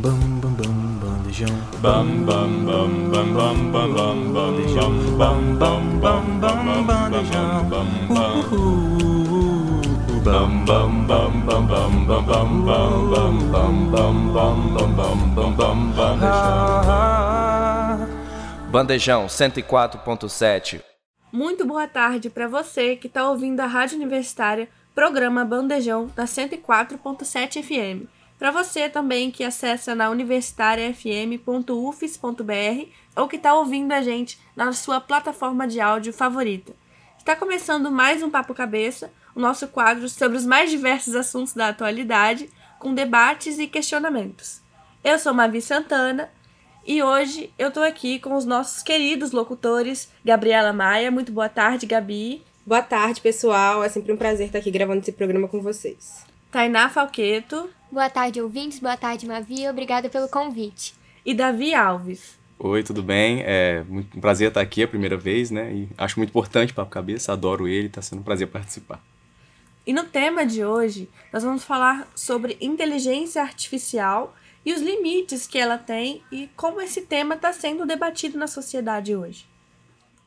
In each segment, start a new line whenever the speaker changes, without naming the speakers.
Bam bam bam bandejão.
Bam bam bam bam bam bam bam bandejão. Bam bam bam bam bandejão. Bam bam bam bam bam bam bam bam bam bam bam bam bam bam bam bandejão.
Bandejão 104.7.
Muito boa tarde para você que está ouvindo a Rádio Universitária, programa Bandejão da 104.7 FM. Para você também que acessa na universitariafm.ufes.br ou que está ouvindo a gente na sua plataforma de áudio favorita. Está começando mais um Papo Cabeça, o nosso quadro sobre os mais diversos assuntos da atualidade, com debates e questionamentos. Eu sou Mavi Santana e hoje eu tô aqui com os nossos queridos locutores, Gabriela Maia. Muito boa tarde, Gabi.
Boa tarde, pessoal. É sempre um prazer estar aqui gravando esse programa com vocês.
Tainá Falqueto.
Boa tarde, ouvintes. Boa tarde, Mavi. Obrigada pelo convite.
E Davi Alves.
Oi, tudo bem? É muito um prazer estar aqui a primeira vez, né? E acho muito importante o Papo Cabeça, adoro ele, está sendo um prazer participar.
E no tema de hoje, nós vamos falar sobre inteligência artificial e os limites que ela tem e como esse tema está sendo debatido na sociedade hoje.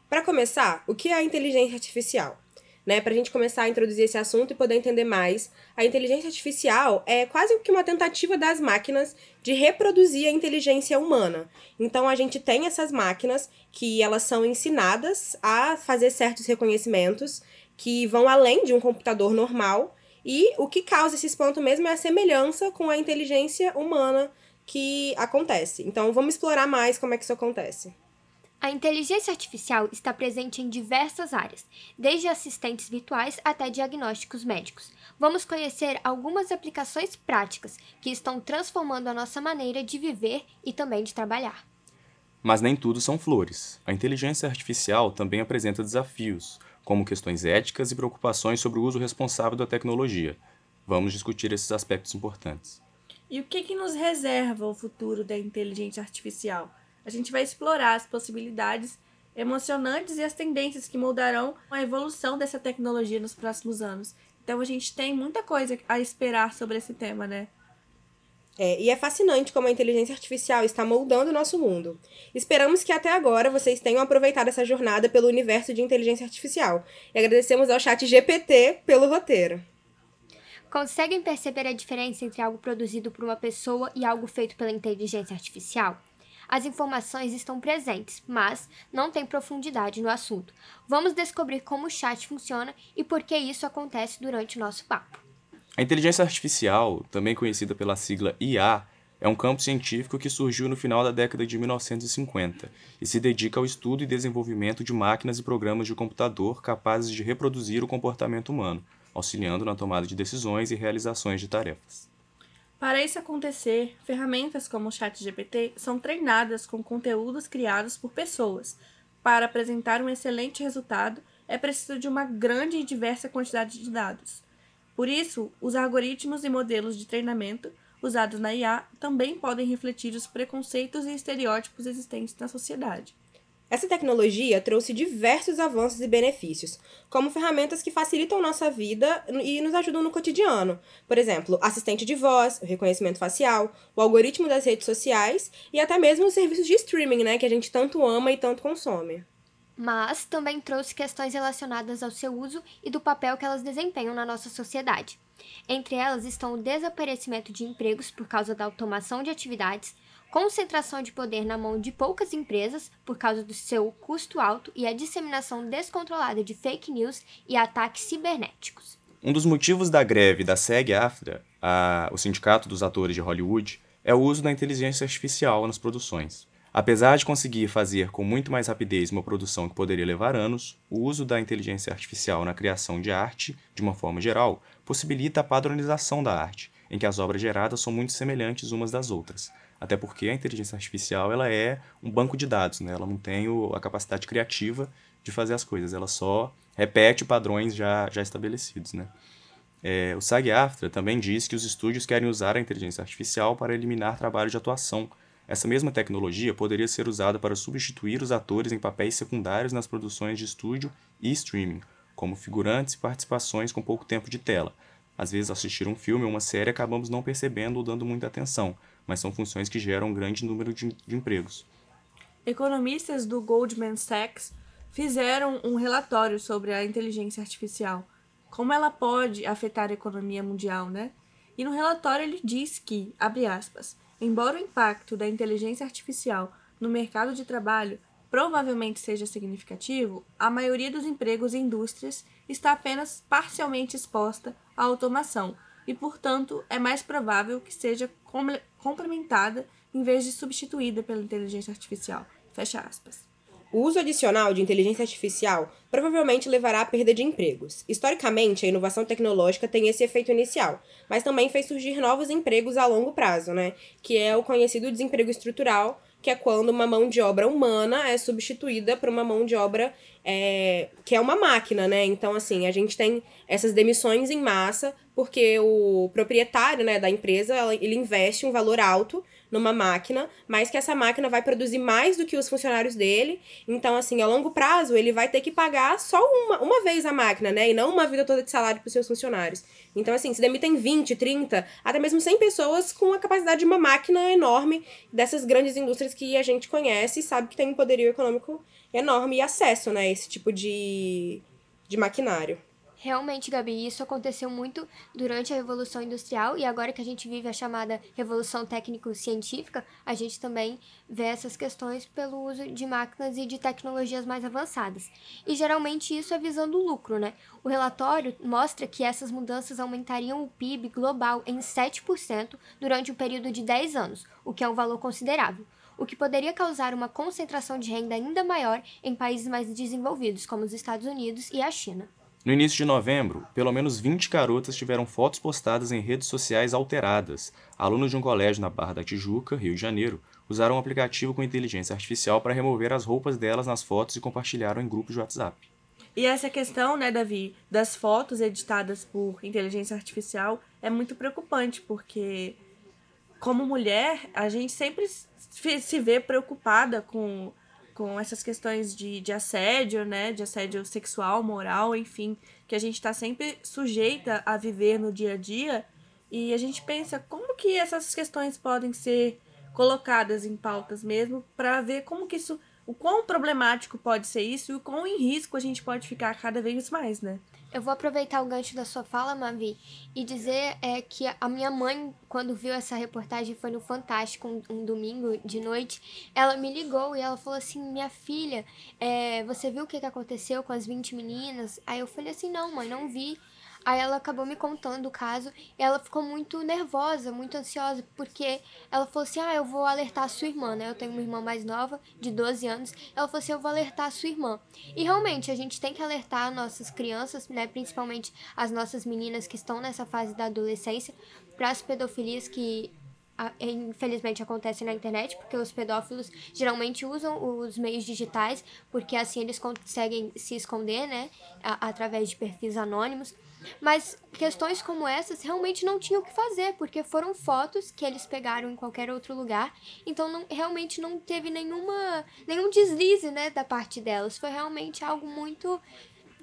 Para começar, o que é a inteligência artificial? Né, para a gente começar a introduzir esse assunto e poder entender mais, a inteligência artificial é quase que uma tentativa das máquinas de reproduzir a inteligência humana. Então a gente tem essas máquinas que elas são ensinadas a fazer certos reconhecimentos que vão além de um computador normal e o que causa esse espanto mesmo é a semelhança com a inteligência humana que acontece. Então vamos explorar mais como é que isso acontece.
A inteligência artificial está presente em diversas áreas, desde assistentes virtuais até diagnósticos médicos. Vamos conhecer algumas aplicações práticas que estão transformando a nossa maneira de viver e também de trabalhar.
Mas nem tudo são flores. A inteligência artificial também apresenta desafios, como questões éticas e preocupações sobre o uso responsável da tecnologia. Vamos discutir esses aspectos importantes.
E o que, que nos reserva o futuro da inteligência artificial? A gente vai explorar as possibilidades emocionantes e as tendências que moldarão a evolução dessa tecnologia nos próximos anos. Então a gente tem muita coisa a esperar sobre esse tema, né?
É, e é fascinante como a inteligência artificial está moldando o nosso mundo. Esperamos que até agora vocês tenham aproveitado essa jornada pelo universo de inteligência artificial. E agradecemos ao chat GPT pelo roteiro.
Conseguem perceber a diferença entre algo produzido por uma pessoa e algo feito pela inteligência artificial? As informações estão presentes, mas não tem profundidade no assunto. Vamos descobrir como o chat funciona e por que isso acontece durante o nosso papo.
A inteligência artificial, também conhecida pela sigla IA, é um campo científico que surgiu no final da década de 1950 e se dedica ao estudo e desenvolvimento de máquinas e programas de computador capazes de reproduzir o comportamento humano, auxiliando na tomada de decisões e realizações de tarefas.
Para isso acontecer, ferramentas como o ChatGPT são treinadas com conteúdos criados por pessoas. Para apresentar um excelente resultado, é preciso de uma grande e diversa quantidade de dados. Por isso, os algoritmos e modelos de treinamento usados na IA também podem refletir os preconceitos e estereótipos existentes na sociedade.
Essa tecnologia trouxe diversos avanços e benefícios, como ferramentas que facilitam nossa vida e nos ajudam no cotidiano. Por exemplo, assistente de voz, reconhecimento facial, o algoritmo das redes sociais e até mesmo os serviços de streaming, né, que a gente tanto ama e tanto consome.
Mas também trouxe questões relacionadas ao seu uso e do papel que elas desempenham na nossa sociedade. Entre elas estão o desaparecimento de empregos por causa da automação de atividades, concentração de poder na mão de poucas empresas por causa do seu custo alto e a disseminação descontrolada de fake news e ataques cibernéticos.
Um dos motivos da greve da SAG-AFTRA, o Sindicato dos Atores de Hollywood, é o uso da inteligência artificial nas produções. Apesar de conseguir fazer com muito mais rapidez uma produção que poderia levar anos, o uso da inteligência artificial na criação de arte, de uma forma geral, possibilita a padronização da arte, em que as obras geradas são muito semelhantes umas das outras, até porque a inteligência artificial ela é um banco de dados, né? ela não tem o, a capacidade criativa de fazer as coisas, ela só repete padrões já, já estabelecidos. Né? É, o SAG-AFTRA também diz que os estúdios querem usar a inteligência artificial para eliminar trabalho de atuação. Essa mesma tecnologia poderia ser usada para substituir os atores em papéis secundários nas produções de estúdio e streaming, como figurantes e participações com pouco tempo de tela, Às vezes, assistir um filme ou uma série acabamos não percebendo ou dando muita atenção, mas são funções que geram um grande número de, de empregos.
Economistas do Goldman Sachs fizeram um relatório sobre a inteligência artificial, como ela pode afetar a economia mundial, né? E no relatório ele diz que, abre aspas, embora o impacto da inteligência artificial no mercado de trabalho provavelmente seja significativo, a maioria dos empregos e indústrias está apenas parcialmente exposta à automação e, portanto, é mais provável que seja complementada em vez de substituída pela inteligência artificial. Fecha aspas.
O uso adicional de inteligência artificial provavelmente levará à perda de empregos. Historicamente, a inovação tecnológica tem esse efeito inicial, mas também fez surgir novos empregos a longo prazo, né? Que é o conhecido desemprego estrutural, que é quando uma mão de obra humana é substituída por uma mão de obra é, que é uma máquina, né? Então, assim, a gente tem essas demissões em massa porque o proprietário né, da empresa ele investe um valor alto numa máquina, mas que essa máquina vai produzir mais do que os funcionários dele. Então, assim, a longo prazo, ele vai ter que pagar só uma, uma vez a máquina, né? E não uma vida toda de salário para os seus funcionários. Então, assim, se demitem 20, 30, até mesmo 100 pessoas com a capacidade de uma máquina enorme dessas grandes indústrias que a gente conhece e sabe que tem um poderio econômico enorme e acesso, né, esse tipo de, de maquinário.
Realmente, Gabi, isso aconteceu muito durante a Revolução Industrial e agora que a gente vive a chamada Revolução Técnico-Científica, a gente também vê essas questões pelo uso de máquinas e de tecnologias mais avançadas. E geralmente isso é visando o lucro, né? O relatório mostra que essas mudanças aumentariam o PIB global em 7% durante um período de 10 anos, o que é um valor considerável o que poderia causar uma concentração de renda ainda maior em países mais desenvolvidos, como os Estados Unidos e a China.
No início de novembro, pelo menos 20 garotas tiveram fotos postadas em redes sociais alteradas. Alunos de um colégio na Barra da Tijuca, Rio de Janeiro, usaram um aplicativo com inteligência artificial para remover as roupas delas nas fotos e compartilharam em grupos de WhatsApp.
E essa questão, né, Davi, das fotos editadas por inteligência artificial é muito preocupante, porque como mulher, a gente sempre se vê preocupada com com essas questões de, de assédio, né? De assédio sexual, moral, enfim, que a gente está sempre sujeita a viver no dia a dia. E a gente pensa como que essas questões podem ser colocadas em pautas mesmo para ver como que isso, o quão problemático pode ser isso e o quão em risco a gente pode ficar cada vez mais, né?
Eu vou aproveitar o gancho da sua fala, Mavi, e dizer é, que a minha mãe, quando viu essa reportagem, foi no Fantástico, um, um domingo de noite, ela me ligou e ela falou assim, minha filha, é, você viu o que, que aconteceu com as 20 meninas? Aí eu falei assim, não, mãe, não vi. Aí ela acabou me contando o caso e ela ficou muito nervosa, muito ansiosa, porque ela falou assim: Ah, eu vou alertar a sua irmã, né? Eu tenho uma irmã mais nova, de 12 anos. Ela falou assim: Eu vou alertar a sua irmã. E realmente, a gente tem que alertar nossas crianças, né? Principalmente as nossas meninas que estão nessa fase da adolescência, para as pedofilias que infelizmente acontece na internet, porque os pedófilos geralmente usam os meios digitais, porque assim eles conseguem se esconder, né, através de perfis anônimos. Mas questões como essas realmente não tinham o que fazer, porque foram fotos que eles pegaram em qualquer outro lugar, então não, realmente não teve nenhuma nenhum deslize, né, da parte delas. Foi realmente algo muito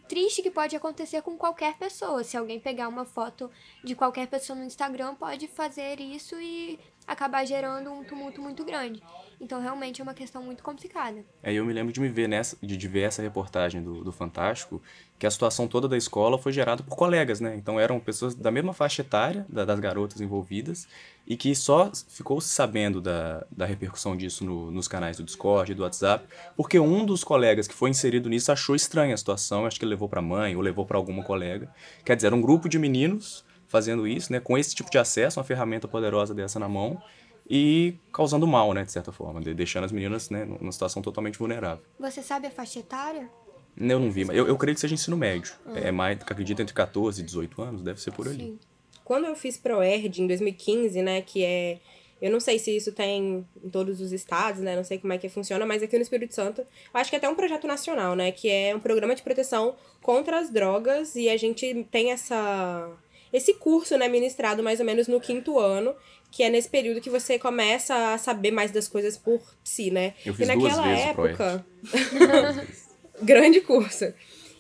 triste que pode acontecer com qualquer pessoa. Se alguém pegar uma foto de qualquer pessoa no Instagram, pode fazer isso e acabar gerando um tumulto muito grande. Então, realmente é uma questão muito complicada.
É, eu me lembro de me ver nessa, de, ver essa reportagem do, do Fantástico, que a situação toda da escola foi gerada por colegas, né? Então eram pessoas da mesma faixa etária da, das garotas envolvidas e que só ficou sabendo da, da repercussão disso no, nos canais do Discord, do WhatsApp, porque um dos colegas que foi inserido nisso achou estranha a situação, acho que levou para a mãe ou levou para alguma colega. Quer dizer, era um grupo de meninos fazendo isso, né, com esse tipo de acesso, uma ferramenta poderosa dessa na mão, e causando mal, né, de certa forma, deixando as meninas né, numa situação totalmente vulnerável.
Você sabe a faixa etária?
Eu não vi, mas eu, eu creio que seja ensino médio. Uhum. É mais, acredito, entre 14 e 18 anos, deve ser por ali. Sim.
Quando eu fiz ProErd em 2015, né, que é... Eu não sei se isso tem em todos os estados, né? Não sei como é que funciona, mas aqui no Espírito Santo, eu acho que é até um projeto nacional, né? Que é um programa de proteção contra as drogas e a gente tem essa esse curso, né, ministrado mais ou menos no quinto ano, que é nesse período que você começa a saber mais das coisas por si, né?
Eu fiz
e
naquela
época. grande curso.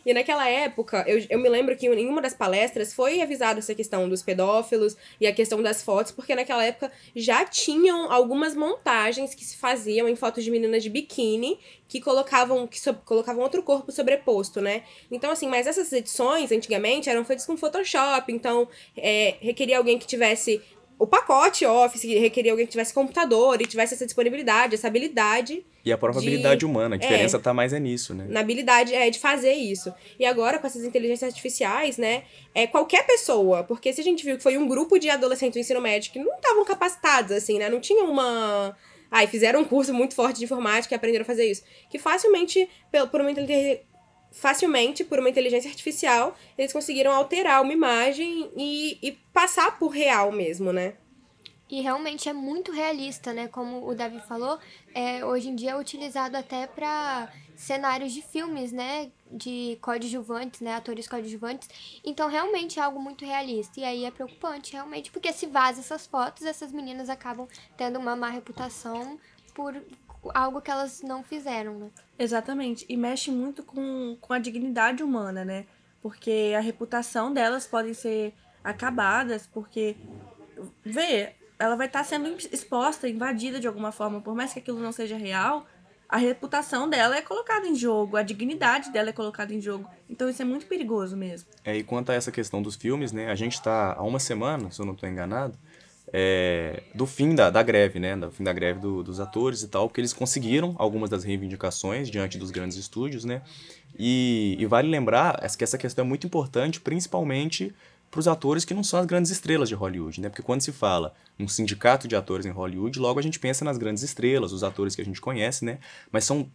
E naquela época, eu, eu me lembro que em uma das palestras foi avisada essa questão dos pedófilos e a questão das fotos, porque naquela época já tinham algumas montagens que se faziam em fotos de meninas de biquíni que colocavam que so, colocavam outro corpo sobreposto, né? Então, assim, mas essas edições, antigamente, eram feitas com Photoshop, então é, requeria alguém que tivesse o pacote Office, que requeria alguém que tivesse computador e tivesse essa disponibilidade, essa habilidade.
E a própria
de-
habilidade humana, a diferença
é.
tá mais é nisso, né?
Na habilidade é, de fazer isso. E agora, com essas inteligências artificiais, né? É qualquer pessoa. Porque se a gente viu que foi um grupo de adolescentes do ensino médio que não estavam capacitados, assim, né? Não tinham uma. Ai, fizeram um curso muito forte de informática e aprenderam a fazer isso. Que facilmente, por uma. Facilmente, por uma inteligência artificial, eles conseguiram alterar uma imagem e, e passar por real mesmo, né?
E realmente é muito realista, né? Como o Davi falou, é, hoje em dia é utilizado até para cenários de filmes, né? De coadjuvantes, né? Atores coadjuvantes. Então, realmente é algo muito realista. E aí é preocupante, realmente, porque se vaza essas fotos, essas meninas acabam tendo uma má reputação por algo que elas não fizeram, né?
Exatamente. E mexe muito com, com a dignidade humana, né? Porque a reputação delas podem ser acabadas, porque, vê, ela vai estar sendo exposta, invadida de alguma forma, por mais que aquilo não seja real, a reputação dela é colocada em jogo, a dignidade dela é colocada em jogo. Então isso é muito perigoso mesmo.
É, e quanto a essa questão dos filmes, né? A gente tá há uma semana, se eu não estou enganado, é, do fim da, da greve, né? Do fim da greve do- dos atores e tal, porque eles conseguiram algumas das reivindicações diante dos grandes estúdios, né? E, e vale lembrar que essa questão é muito importante, principalmente para os atores que não são as grandes estrelas de Hollywood, né? Porque quando se fala um sindicato de atores em Hollywood, logo a gente pensa nas grandes estrelas, os atores que a gente conhece, né? Mas são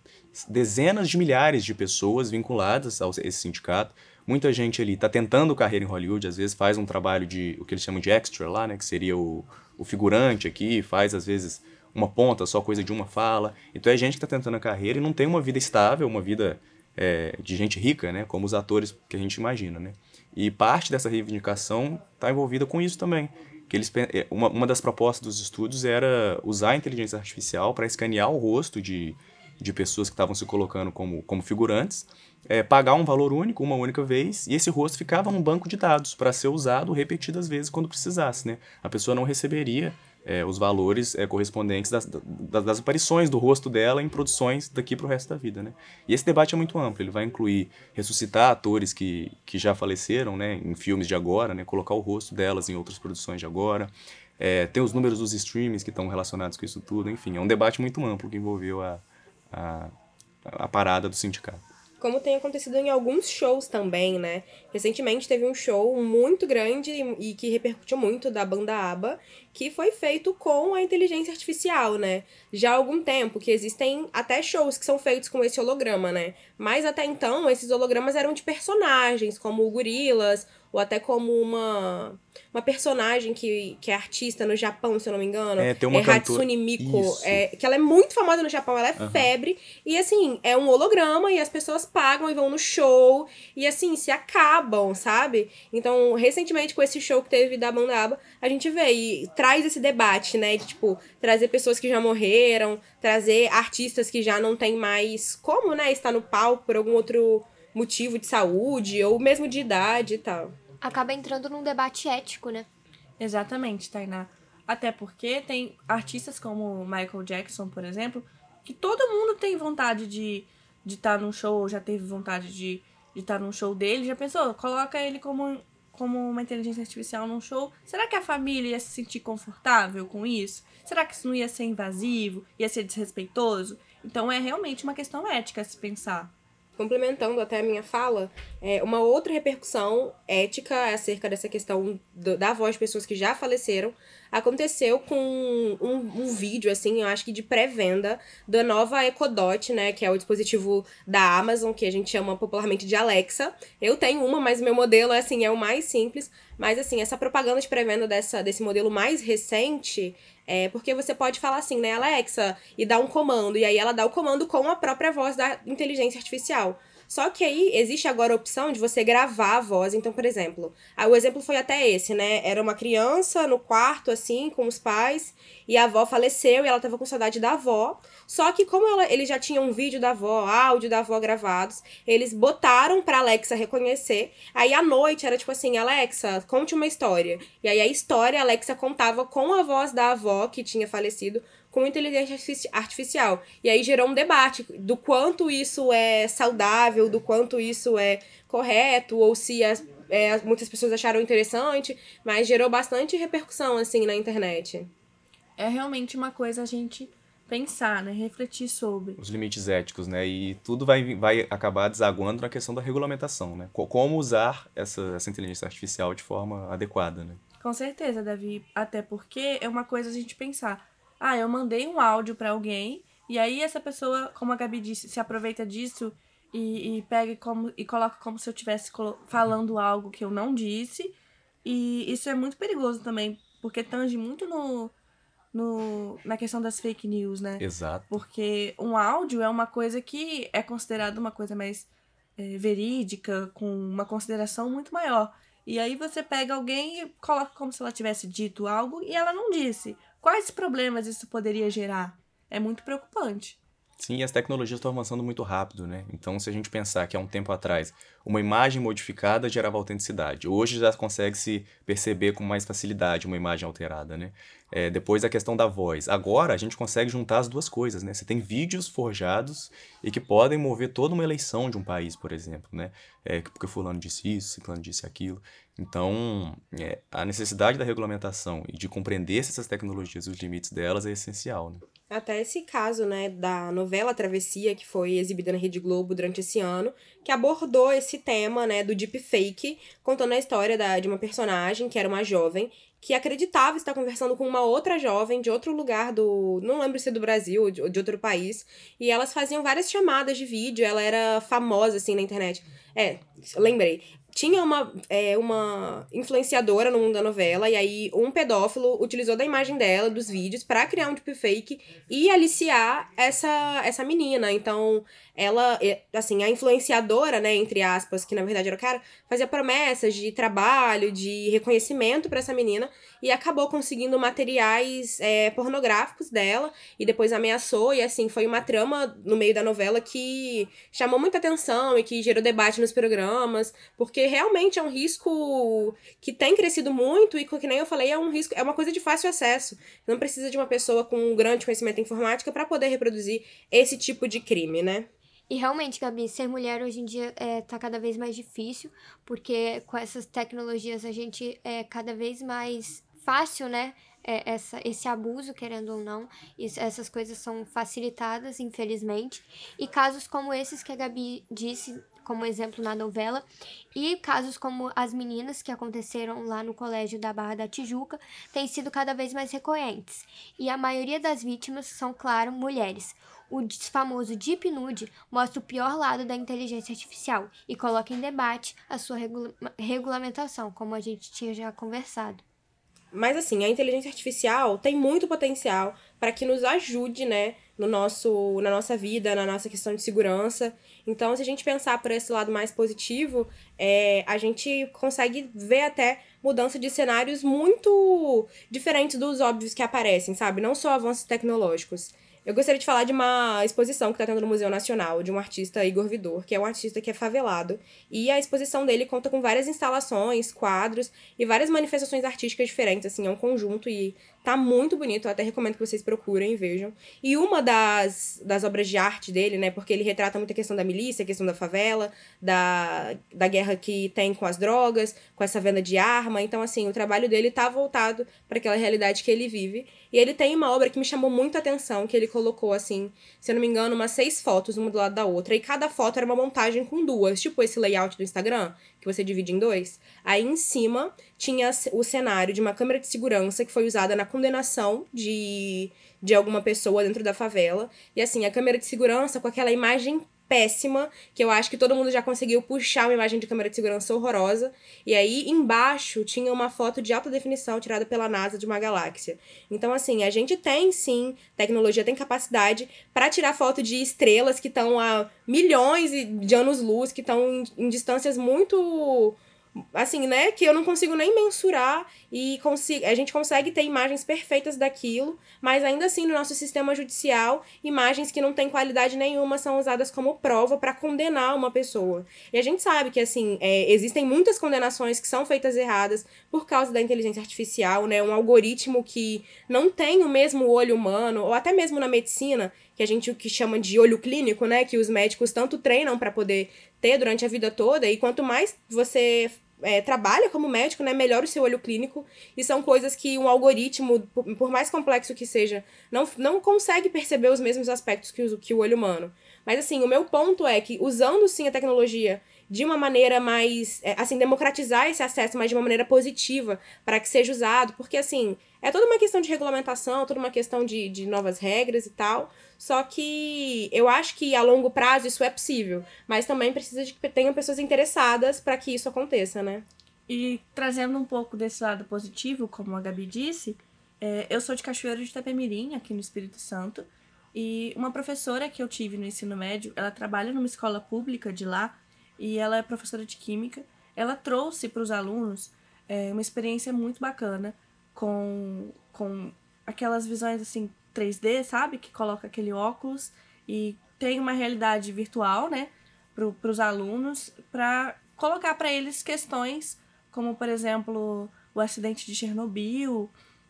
dezenas de milhares de pessoas vinculadas a esse sindicato. Muita gente ali está tentando carreira em Hollywood, às vezes faz um trabalho de o que eles chamam de extra lá, né? Que seria o, o figurante aqui, faz às vezes uma ponta, só coisa de uma fala. Então é gente que está tentando a carreira e não tem uma vida estável, uma vida é, de gente rica, né? Como os atores que a gente imagina, né? E parte dessa reivindicação está envolvida com isso também. Que eles, é, uma, uma das propostas dos estudos era usar a inteligência artificial para escanear o rosto de, de pessoas que estavam se colocando como, como figurantes, é, pagar um valor único, uma única vez, e esse rosto ficava num banco de dados para ser usado repetidas vezes quando precisasse. Né? A pessoa não receberia é, os valores é, correspondentes das, da- das aparições do rosto dela em produções daqui para o resto da vida. Né? E esse debate é muito amplo, ele vai incluir ressuscitar atores que, que já faleceram né, em filmes de agora, né, colocar o rosto delas em outras produções de agora. É, tem os números dos streamings que estão relacionados com isso tudo, enfim, é um debate muito amplo que envolveu a, a, a parada do sindicato.
como tem acontecido em alguns shows também, né? Recentemente teve um show muito grande e que repercutiu muito da banda ABBA, que foi feito com a inteligência artificial, né? Já há algum tempo que existem até shows que são feitos com esse holograma, né? Mas até então esses hologramas eram de personagens, como o Gorilas, ou até como uma uma personagem que, que é artista no Japão, se eu não me engano.
É, tem uma
é
cantora-
Hatsune Miku,
Isso.
é, que ela é muito famosa no Japão, ela é febre. E assim, é um holograma e as pessoas pagam e vão no show. E assim, se acabam, sabe? Então, recentemente, com esse show que teve da banda ABBA, a gente vê e traz esse debate, né? De, tipo, trazer pessoas que já morreram, trazer artistas que já não tem mais como, né, estar no palco por algum outro motivo de saúde ou mesmo de idade e tal.
Acaba entrando num debate ético, né?
Exatamente, Tainá. Até porque tem artistas como Michael Jackson, por exemplo, que todo mundo tem vontade de estar de tá num show, já teve vontade de estar num show dele. Já pensou? Coloca ele como, como uma inteligência artificial num show. Será que a família ia se sentir confortável com isso? Será que isso não ia ser invasivo? Ia ser desrespeitoso? Então é realmente uma questão ética se pensar.
Complementando até a minha fala, é, uma outra repercussão ética acerca dessa questão do- da voz de pessoas que já faleceram aconteceu com um, um vídeo, assim, eu acho que de pré-venda da nova Echo Dot, né, que é o dispositivo da Amazon, que a gente chama popularmente de Alexa. Eu tenho uma, mas meu modelo, assim, é o mais simples. Mas, assim, essa propaganda de pré-venda desse modelo mais recente é porque você pode falar assim, né, Alexa, e dar um comando, e aí ela dá o comando com a própria voz da inteligência artificial. Só que aí existe agora a opção de você gravar a voz. Então, por exemplo, ah, o exemplo foi até esse, né? Era uma criança no quarto, assim, com os pais, e a avó faleceu e ela tava com saudade da avó. Só que, como ela, ele já tinha um vídeo da avó, áudio da avó gravados, eles botaram pra Alexa reconhecer. Aí à noite era tipo assim: Alexa, conte uma história. E aí a história a Alexa contava com a voz da avó que tinha falecido com inteligência artificial. E aí gerou um debate do quanto isso é saudável, do quanto isso é correto, ou se as, é, muitas pessoas acharam interessante, mas gerou bastante repercussão, assim, na internet.
É realmente uma coisa a gente pensar, né? Refletir sobre.
Os limites éticos, né? E tudo vai, vai acabar desaguando na questão da regulamentação, né? Como usar essa, essa inteligência artificial de forma adequada, né?
Com certeza, Davi. Até porque é uma coisa a gente pensar ah, eu mandei um áudio para alguém e aí essa pessoa, como a Gabi disse, se aproveita disso e, e pega como, e coloca como se eu estivesse falando algo que eu não disse. E isso é muito perigoso também, porque tange muito no, no, na questão das fake news, né?
Exato.
Porque um áudio é uma coisa que é considerada uma coisa mais é, verídica, com uma consideração muito maior. E aí você pega alguém e coloca como se ela tivesse dito algo e ela não disse. Quais problemas isso poderia gerar? É muito preocupante.
Sim, as tecnologias estão avançando muito rápido, né? Então, se a gente pensar que há um tempo atrás uma imagem modificada gerava autenticidade, hoje já consegue se perceber com mais facilidade uma imagem alterada, né? É, depois a questão da voz. Agora a gente consegue juntar as duas coisas, né? Você tem vídeos forjados e que podem mover toda uma eleição de um país, por exemplo, né? É, porque fulano disse isso, fulano disse aquilo. Então, é, a necessidade da regulamentação e de compreender essas tecnologias e os limites delas é essencial. Né?
Até esse caso, né, da novela Travessia, que foi exibida na Rede Globo durante esse ano, que abordou esse tema, né, do deepfake, contando a história da, de uma personagem que era uma jovem que acreditava estar conversando com uma outra jovem de outro lugar do. Não lembro se é do Brasil ou de, de outro país. E elas faziam várias chamadas de vídeo, ela era famosa, assim, na internet. É, lembrei tinha uma, é, uma influenciadora no mundo da novela, e aí um pedófilo utilizou da imagem dela, dos vídeos, para criar um deepfake e aliciar essa, essa menina. Então, ela, assim, a influenciadora, né, entre aspas, que na verdade era o cara, fazia promessas de trabalho, de reconhecimento para essa menina e acabou conseguindo materiais é, pornográficos dela e depois ameaçou. E assim, foi uma trama no meio da novela que chamou muita atenção e que gerou debate nos programas, porque realmente é um risco que tem crescido muito e, que nem eu falei, é um risco, é uma coisa de fácil acesso. Não precisa de uma pessoa com um grande conhecimento em informática para poder reproduzir esse tipo de crime, né?
E realmente, Gabi, ser mulher hoje em dia é, tá cada vez mais difícil, porque com essas tecnologias a gente é cada vez mais fácil, né? É, essa, esse abuso, querendo ou não, isso, essas coisas são facilitadas, infelizmente. E casos como esses que a Gabi disse, como exemplo na novela, e casos como as meninas que aconteceram lá no colégio da Barra da Tijuca têm sido cada vez mais recorrentes. E a maioria das vítimas são, claro, mulheres o famoso Deep Nude mostra o pior lado da inteligência artificial e coloca em debate a sua regula regulamentação, como a gente tinha já conversado.
Mas assim, a inteligência artificial tem muito potencial para que nos ajude, né, no nosso, na nossa vida, na nossa questão de segurança. Então, se a gente pensar por esse lado mais positivo, é, a gente consegue ver até mudança de cenários muito diferentes dos óbvios que aparecem, sabe? Não só avanços tecnológicos. Eu gostaria de falar de uma exposição que está tendo no Museu Nacional, de um artista, Igor Vidor, que é um artista que é favelado. E a exposição dele conta com várias instalações, quadros e várias manifestações artísticas diferentes, assim, é um conjunto e Tá muito bonito, eu até recomendo que vocês procurem e vejam. E uma das, das obras de arte dele, né, porque ele retrata muita questão da milícia, questão da favela, da, da guerra que tem com as drogas, com essa venda de arma. Então, assim, o trabalho dele tá voltado para aquela realidade que ele vive. E ele tem uma obra que me chamou muito a atenção, que ele colocou, assim, se eu não me engano, umas seis fotos, uma do lado da outra. E cada foto era uma montagem com duas, tipo esse layout do Instagram, que você divide em dois. Aí em cima tinha o cenário de uma câmera de segurança que foi usada na condenação de, de alguma pessoa dentro da favela. E assim, a câmera de segurança com aquela imagem péssima, que eu acho que todo mundo já conseguiu puxar uma imagem de câmera de segurança horrorosa. E aí, embaixo, tinha uma foto de alta definição tirada pela NASA de uma galáxia. Então, assim, a gente tem sim tecnologia, tem capacidade para tirar foto de estrelas que estão a milhões de anos-luz, que estão em, em distâncias muito assim, né, que eu não consigo nem mensurar e consigo, a gente consegue ter imagens perfeitas daquilo, mas ainda assim no nosso sistema judicial, imagens que não têm qualidade nenhuma são usadas como prova para condenar uma pessoa. E a gente sabe que assim, é, existem muitas condenações que são feitas erradas por causa da inteligência artificial, né, um algoritmo que não tem o mesmo olho humano, ou até mesmo na medicina, que a gente o que chama de olho clínico, né, que os médicos tanto treinam para poder ter durante a vida toda, e quanto mais você é, trabalha como médico, né, melhora o seu olho clínico. E são coisas que um algoritmo, por mais complexo que seja, não, não consegue perceber os mesmos aspectos que o, que o olho humano. Mas assim, o meu ponto é que usando sim a tecnologia de uma maneira mais, é, assim, democratizar esse acesso, mas de uma maneira positiva, para que seja usado, porque assim, é toda uma questão de regulamentação, toda uma questão de, de novas regras e tal. Só que eu acho que a longo prazo isso é possível, mas também precisa de que tenham pessoas interessadas para que isso aconteça, né?
E trazendo um pouco desse lado positivo, como a Gabi disse, é, eu sou de Cachoeiro de Itapemirim, aqui no Espírito Santo, e uma professora que eu tive no ensino médio, ela trabalha numa escola pública de lá, e ela é professora de Química. Ela trouxe para os alunos é, uma experiência muito bacana com, com aquelas visões assim 3D, sabe? Que coloca aquele óculos e tem uma realidade virtual, né? Para os alunos, para colocar para eles questões como, por exemplo, o acidente de Chernobyl,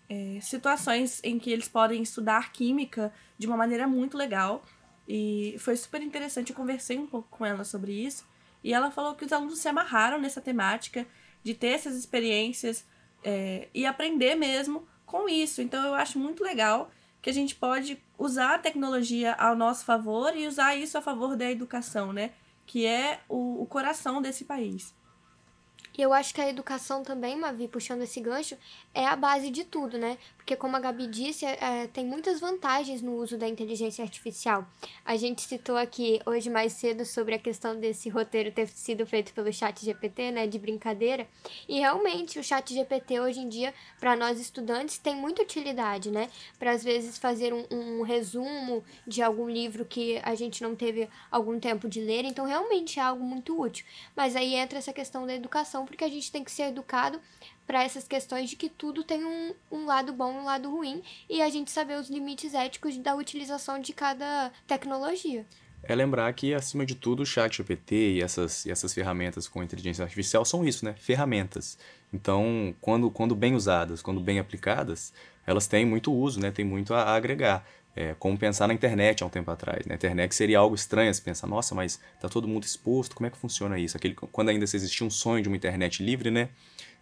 é, situações em que eles podem estudar química de uma maneira muito legal. E foi super interessante, eu conversei um pouco com ela sobre isso. E ela falou que os alunos se amarraram nessa temática, de ter essas experiências é, e aprender mesmo com isso. Então eu acho muito legal que a gente pode usar a tecnologia ao nosso favor e usar isso a favor da educação, né? Que é o, o coração desse país.
E eu acho que a educação também, Mavi, puxando esse gancho, é a base de tudo, né? Porque, como a Gabi disse, é, tem muitas vantagens no uso da inteligência artificial. A gente citou aqui hoje mais cedo sobre a questão desse roteiro ter sido feito pelo Chat GPT, né? De brincadeira. E realmente, o Chat GPT hoje em dia, para nós estudantes, tem muita utilidade, né? Para às vezes fazer um, um resumo de algum livro que a gente não teve algum tempo de ler. Então, realmente é algo muito útil. Mas aí entra essa questão da educação porque a gente tem que ser educado para essas questões de que tudo tem um, um lado bom e um lado ruim, e a gente saber os limites éticos da utilização de cada tecnologia.
É lembrar que, acima de tudo, o chat GPT e essas, e essas ferramentas com inteligência artificial são isso, né? Ferramentas. Então, quando, quando bem usadas, quando bem aplicadas, elas têm muito uso, né? Tem muito a, a agregar. É, como pensar na internet há um tempo atrás. Na né? internet seria algo estranho, você pensa, nossa, mas tá todo mundo exposto, como é que funciona isso? Aquele, quando ainda existia um sonho de uma internet livre, né?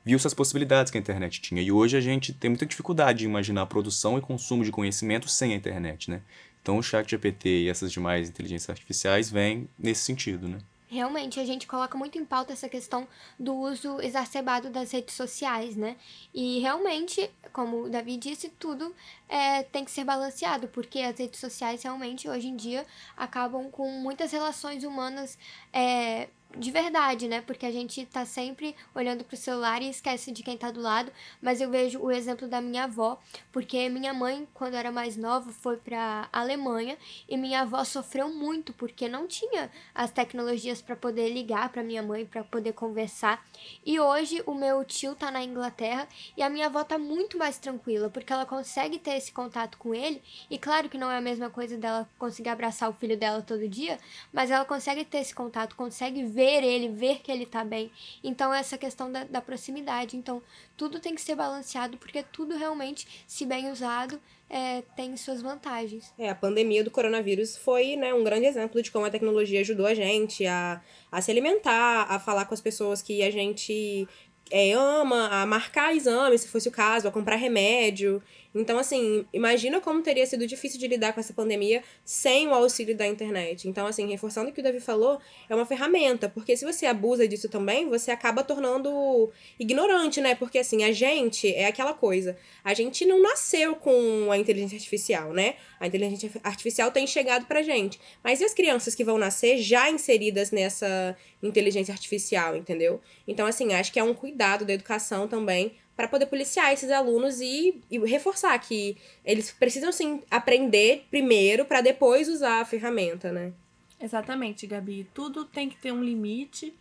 Viu-se as possibilidades que a internet tinha. E hoje a gente tem muita dificuldade de imaginar a produção e consumo de conhecimento sem a internet, né? Então o chat GPT e essas demais inteligências artificiais vêm nesse sentido, né?
Realmente, a gente coloca muito em pauta essa questão do uso exacerbado das redes sociais, né? E realmente, como o Davi disse, tudo é, tem que ser balanceado, porque as redes sociais realmente, hoje em dia, acabam com muitas relações humanas é, de verdade, né? Porque a gente tá sempre olhando pro celular e esquece de quem tá do lado. Mas eu vejo o exemplo da minha avó, porque minha mãe, quando era mais nova, foi pra Alemanha e minha avó sofreu muito porque não tinha as tecnologias para poder ligar para minha mãe, para poder conversar. E hoje o meu tio tá na Inglaterra e a minha avó tá muito mais tranquila, porque ela consegue ter esse contato com ele. E claro que não é a mesma coisa dela conseguir abraçar o filho dela todo dia, mas ela consegue ter esse contato, consegue ver ver ele, ver que ele tá bem. Então, essa questão da, da proximidade. Então, tudo tem que ser balanceado, porque tudo realmente, se bem usado, é, tem suas vantagens.
É, a pandemia do coronavírus foi né, um grande exemplo de como a tecnologia ajudou a gente a, a se alimentar, a falar com as pessoas que a gente é, ama, a marcar exame, se fosse o caso, a comprar remédio. Então, assim, imagina como teria sido difícil de lidar com essa pandemia sem o auxílio da internet. Então, assim, reforçando o que o Davi falou, é uma ferramenta, porque se você abusa disso também, você acaba tornando ignorante, né? Porque, assim, a gente é aquela coisa. A gente não nasceu com a inteligência artificial, né? A inteligência artificial tem chegado pra gente. Mas e as crianças que vão nascer já inseridas nessa inteligência artificial, entendeu? Então, assim, acho que é um cuidado da educação também para poder policiar esses alunos e, e, reforçar que eles precisam sim aprender primeiro para depois usar a ferramenta, né?
Exatamente, Gabi. Tudo tem que ter um limite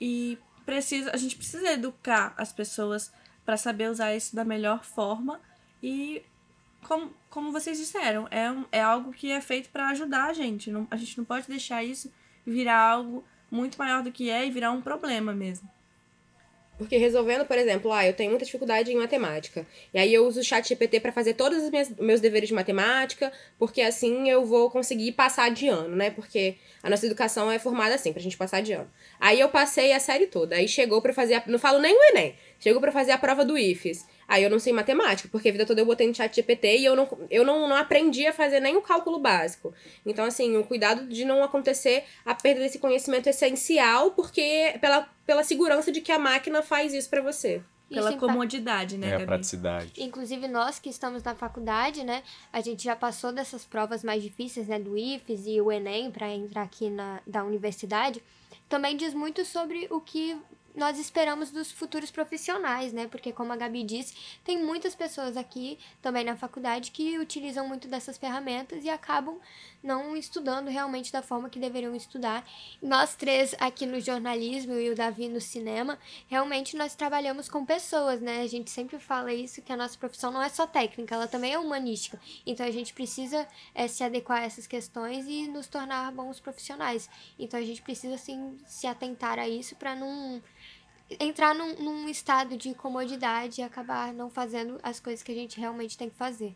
e precisa, a gente precisa educar as pessoas para saber usar isso da melhor forma e como, como vocês disseram, é, é algo que é feito para ajudar a gente. Não, a gente não pode deixar isso virar algo muito maior do que é e virar um problema mesmo.
Porque resolvendo, por exemplo, ah, eu tenho muita dificuldade em matemática. E aí eu uso o chat GPT para fazer todos os meus, meus deveres de matemática, porque assim eu vou conseguir passar de ano, né? Porque a nossa educação é formada assim, pra gente passar de ano. Aí eu passei a série toda. Aí chegou para fazer, a, não falo nem o ENEM, chegou para fazer a prova do IFES. Aí eu não sei matemática, porque a vida toda eu botei no chat GPT e eu não, eu não, não aprendi a fazer nem o cálculo básico. Então, assim, o cuidado de não acontecer a perda desse conhecimento essencial, porque pela, pela segurança de que a máquina faz isso para você.
Pela
Isso
comodidade, né,
É a
Gabi?
praticidade.
Inclusive nós que estamos na faculdade, né, a gente já passou dessas provas mais difíceis, né, do IFES e o ENEM para entrar aqui na da universidade, também diz muito sobre o que nós esperamos dos futuros profissionais, né? Porque como a Gabi disse, tem muitas pessoas aqui também na faculdade que utilizam muito dessas ferramentas e acabam não estudando realmente da forma que deveriam estudar. Nós três aqui no jornalismo e o Davi no cinema, realmente nós trabalhamos com pessoas, né? A gente sempre fala isso, que a nossa profissão não é só técnica, ela também é humanística. Então a gente precisa é, se adequar a essas questões e nos tornar bons profissionais. Então a gente precisa, sim, se atentar a isso para não entrar num, num estado de comodidade e acabar não fazendo as coisas que a gente realmente tem que fazer.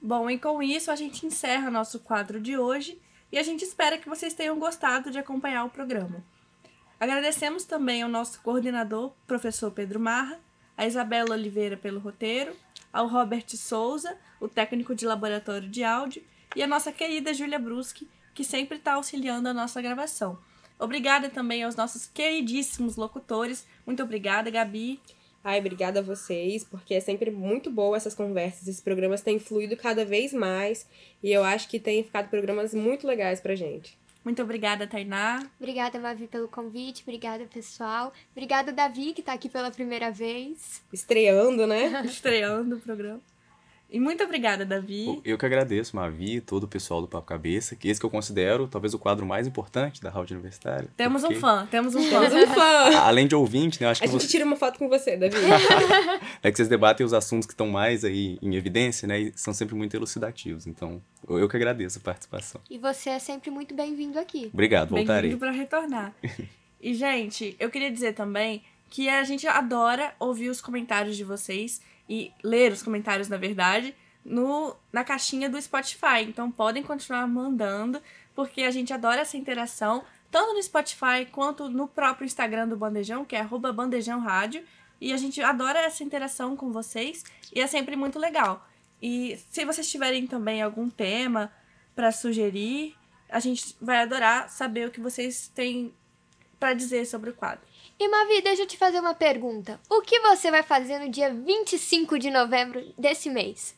Bom, e com isso a gente encerra nosso quadro de hoje e a gente espera que vocês tenham gostado de acompanhar o programa. Agradecemos também ao nosso coordenador, professor Pedro Marra, a Isabela Oliveira pelo roteiro, ao Robert Souza, o técnico de laboratório de áudio, e a nossa querida Júlia Bruschi, que sempre está auxiliando a nossa gravação. Obrigada também aos nossos queridíssimos locutores. Muito obrigada, Gabi.
Ai, obrigada a vocês, porque é sempre muito boa essas conversas. Esses programas têm fluído cada vez mais e eu acho que têm ficado programas muito legais pra gente.
Muito obrigada, Tainá.
Obrigada, Mavi, pelo convite. Obrigada, pessoal. Obrigada, Davi, que tá aqui pela primeira vez.
Estreando, né?
Estreando o programa. E muito obrigada, Davi.
Eu que agradeço, Mavi, e todo o pessoal do Papo Cabeça, que esse que eu considero talvez o quadro mais importante da Rádio Universitária.
Temos um
porque,
fã, temos um fã.
Temos um fã.
Além de ouvinte, né, eu acho
A
que
gente
você,
tira uma foto com você, Davi.
é que vocês debatem os assuntos que estão mais aí em evidência, né, e são sempre muito elucidativos. Então, eu eu que agradeço a participação.
E você é sempre muito bem-vindo aqui.
Obrigado, voltarei.
Bem-vindo para retornar. e, gente, eu queria dizer também que a gente adora ouvir os comentários de vocês e ler os comentários, na verdade, no, na caixinha do Spotify. Então podem continuar mandando, porque a gente adora essa interação, tanto no Spotify quanto no próprio Instagram do Bandejão, que é arroba Bandejão Rádio. E a gente adora essa interação com vocês e é sempre muito legal. E se vocês tiverem também algum tema para sugerir, a gente vai adorar saber o que vocês têm para dizer sobre o quadro.
E Mavi, deixa eu te fazer uma pergunta. O que você vai fazer no dia 25 de novembro desse mês?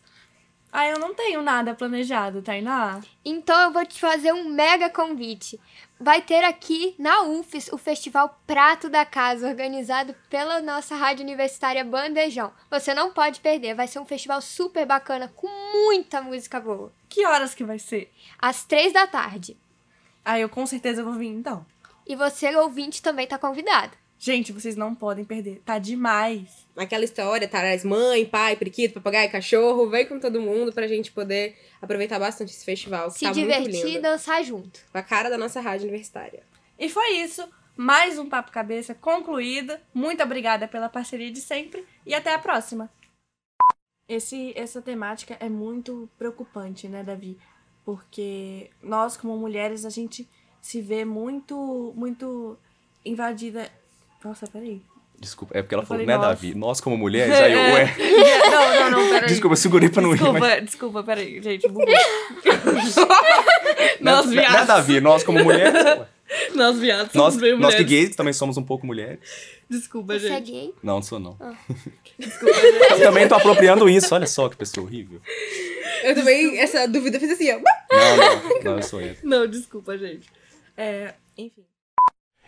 Ah, eu não tenho nada planejado, Tainá.
Então eu vou te fazer um mega convite. Vai ter aqui na UFES o Festival Prato da Casa, organizado pela nossa rádio universitária Bandejão. Você não pode perder, vai ser um festival super bacana, com muita música boa.
Que horas que vai ser?
Às três da tarde.
Ah, eu com certeza vou vir então.
E você, ouvinte, também tá convidado.
Gente, vocês não podem perder. Tá demais.
Aquela história, traz mãe, pai, periquito, papagaio, cachorro, vem com todo mundo pra gente poder aproveitar bastante esse festival. Que
Se
tá
divertir
muito
e dançar junto.
Com a cara da nossa rádio universitária.
E foi isso. Mais um Papo Cabeça concluído. Muito obrigada pela parceria de sempre e até a próxima. Esse, essa temática é muito preocupante, né, Davi? Porque nós, como mulheres, a gente se vê muito, muito invadida. Nossa, peraí.
Desculpa, é porque ela
Eu
falou,
falei,
né,
nós.
Davi? Nós como mulheres, aí eu, ué.
Não, não, não, peraí.
Desculpa, eu segurei pra não rir, mas...
Desculpa, desculpa, peraí, gente, bugou. nós
Né, né,
viados,
Davi? Nós como mulheres, ué.
nós viados,
nós,
somos bem
nós que
mulheres.
gays também somos um pouco mulheres.
Desculpa,
Você é
gente.
gay?
Não, não sou não.
Desculpa, gente.
Eu também tô apropriando isso, olha só que pessoa horrível.
Eu também, essa dúvida, eu fiz assim, ó.
Não, não, não, eu sou ele.
Não, desculpa, gente. É, enfim.